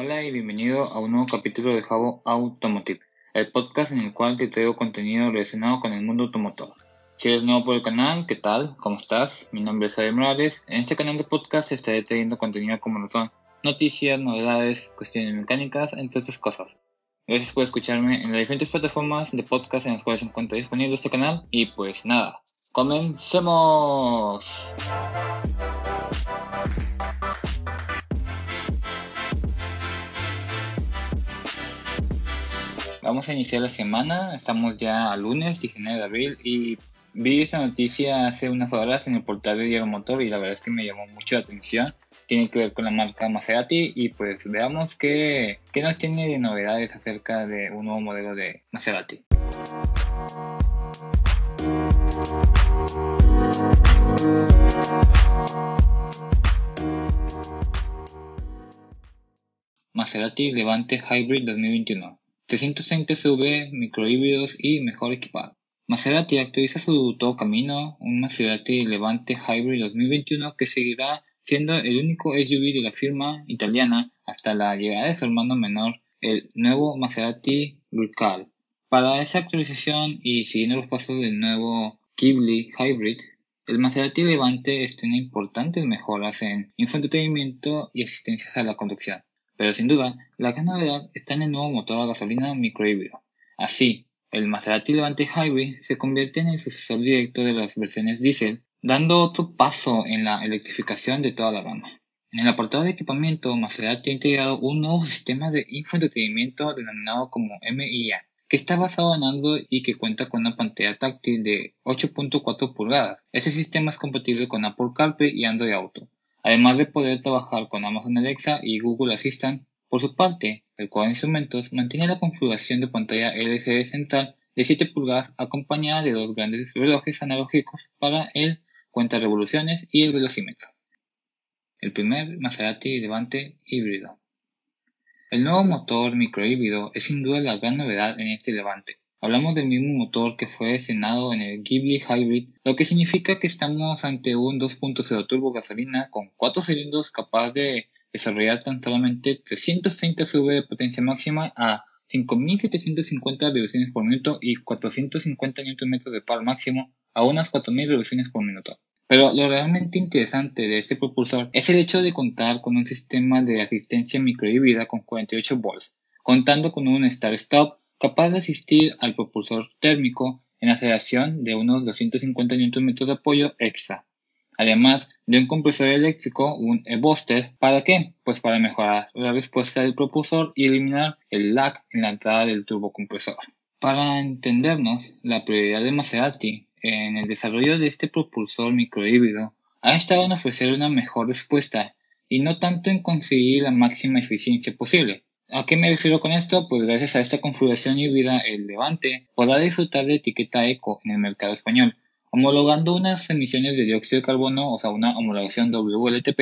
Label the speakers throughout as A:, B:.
A: Hola y bienvenido a un nuevo capítulo de Javo Automotive, el podcast en el cual te traigo contenido relacionado con el mundo automotor. Si eres nuevo por el canal, ¿qué tal? ¿Cómo estás? Mi nombre es Javier Morales. En este canal de podcast estaré trayendo contenido como lo son noticias, novedades, cuestiones mecánicas, entre otras cosas. Gracias por escucharme en las diferentes plataformas de podcast en las cuales se encuentra disponible este canal. Y pues nada, comencemos. Vamos a iniciar la semana, estamos ya a lunes 19 de abril y vi esta noticia hace unas horas en el portal de Diario Motor y la verdad es que me llamó mucho la atención. Tiene que ver con la marca Maserati y pues veamos qué, qué nos tiene de novedades acerca de un nuevo modelo de Maserati. Maserati Levante Hybrid 2021 330 SV, microhíbridos y mejor equipado. Maserati actualiza su todo camino, un Maserati Levante Hybrid 2021 que seguirá siendo el único SUV de la firma italiana hasta la llegada de su hermano menor, el nuevo Maserati Recall. Para esa actualización y siguiendo los pasos del nuevo Ghibli Hybrid, el Maserati Levante estrena importantes mejoras en infoentretenimiento y asistencias a la conducción. Pero sin duda, la gran novedad está en el nuevo motor a gasolina microhíbrido. Así, el Maserati Levante Hybrid se convierte en el sucesor directo de las versiones diesel, dando otro paso en la electrificación de toda la gama. En el apartado de equipamiento, Maserati ha integrado un nuevo sistema de infoentretenimiento denominado como MIA, que está basado en Android y que cuenta con una pantalla táctil de 8.4 pulgadas. Este sistema es compatible con Apple CarPlay y Android Auto, además de poder trabajar con Amazon Alexa y Google Assistant. Por su parte, el cuadro de instrumentos mantiene la configuración de pantalla LCD central de 7 pulgadas acompañada de dos grandes relojes analógicos para el cuenta revoluciones y el velocímetro. El primer Maserati Levante híbrido. El nuevo motor microhíbrido es sin duda la gran novedad en este Levante. Hablamos del mismo motor que fue diseñado en el Ghibli Hybrid, lo que significa que estamos ante un 2.0 turbo gasolina con 4 cilindros capaz de desarrollar tan solamente 330 CV de potencia máxima a 5.750 revoluciones por minuto y 450 Nm de par máximo a unas 4.000 revoluciones por minuto. Pero lo realmente interesante de este propulsor es el hecho de contar con un sistema de asistencia microhíbrida con 48 volts, contando con un start-stop capaz de asistir al propulsor térmico en aceleración de unos 250 Nm de apoyo extra, además de un compresor eléctrico, un e-booster, ¿para qué? Pues para mejorar la respuesta del propulsor y eliminar el lag en la entrada del turbocompresor. Para entendernos, la prioridad de Maserati en el desarrollo de este propulsor microhíbrido ha estado en ofrecer una mejor respuesta y no tanto en conseguir la máxima eficiencia posible, ¿A qué me refiero con esto? Pues gracias a esta configuración híbrida, el Levante podrá disfrutar de etiqueta eco en el mercado español, homologando unas emisiones de dióxido de carbono, o sea, una homologación WLTP,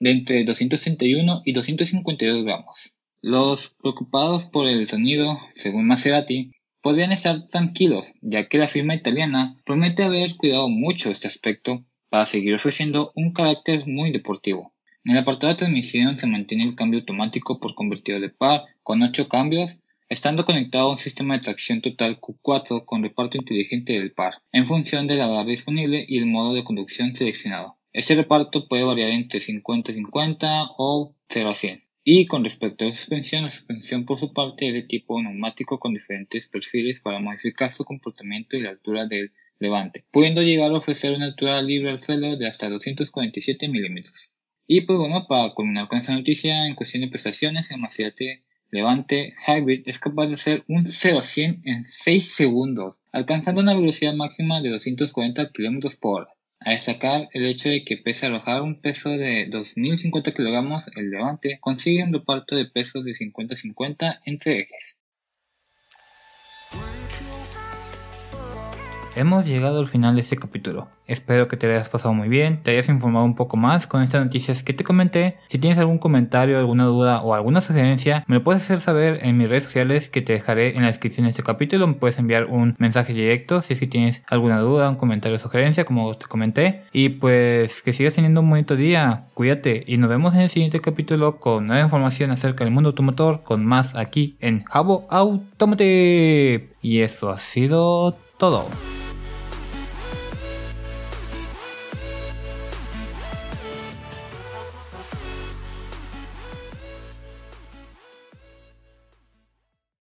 A: de entre 231 y 252 gramos. Los preocupados por el sonido, según Maserati, podrían estar tranquilos, ya que la firma italiana promete haber cuidado mucho este aspecto para seguir ofreciendo un carácter muy deportivo. En el apartado de transmisión se mantiene el cambio automático por convertido de par con 8 cambios, estando conectado a un sistema de tracción total Q4 con reparto inteligente del par, en función de la agarre disponible y el modo de conducción seleccionado. Este reparto puede variar entre 50-50 o 0 a 100. Y con respecto a la suspensión, la suspensión por su parte es de tipo neumático con diferentes perfiles para modificar su comportamiento y la altura del levante, pudiendo llegar a ofrecer una altura libre al suelo de hasta 247 milímetros. Y pues bueno, para culminar con esta noticia, en cuestión de prestaciones, el Maserati Levante Hybrid es capaz de hacer un 0 a 100 en 6 segundos, alcanzando una velocidad máxima de 240 km por hora. A destacar el hecho de que pese a arrojar un peso de 2.050 kg, el Levante consigue un reparto de pesos de 50-50 entre ejes. Hemos llegado al final de este capítulo. Espero que te hayas pasado muy bien, te hayas informado un poco más con estas noticias que te comenté. Si tienes algún comentario, alguna duda o alguna sugerencia, me lo puedes hacer saber en mis redes sociales que te dejaré en la descripción de este capítulo. Me puedes enviar un mensaje directo si es que tienes alguna duda, un comentario o sugerencia, como te comenté. Y pues que sigas teniendo un bonito día, cuídate y nos vemos en el siguiente capítulo con nueva información acerca del mundo automotor, con más aquí en Jabo Automotive. Y eso ha sido todo.